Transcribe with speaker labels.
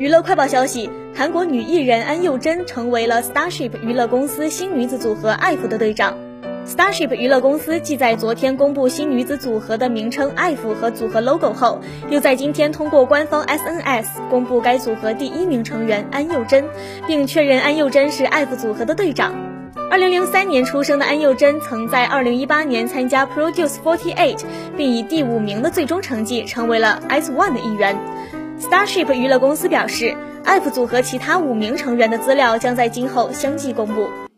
Speaker 1: 娱乐快报消息：韩国女艺人安宥真成为了 Starship 娱乐公司新女子组合 IVE 的队长。Starship 娱乐公司继在昨天公布新女子组合的名称 IVE 和组合 logo 后，又在今天通过官方 SNS 公布该组合第一名成员安宥真，并确认安宥真是 IVE 组合的队长。二零零三年出生的安宥真，曾在二零一八年参加 Produce Forty Eight，并以第五名的最终成绩成为了 S One 的一员。Starship 娱乐公司表示，APP 组合其他五名成员的资料将在今后相继公布。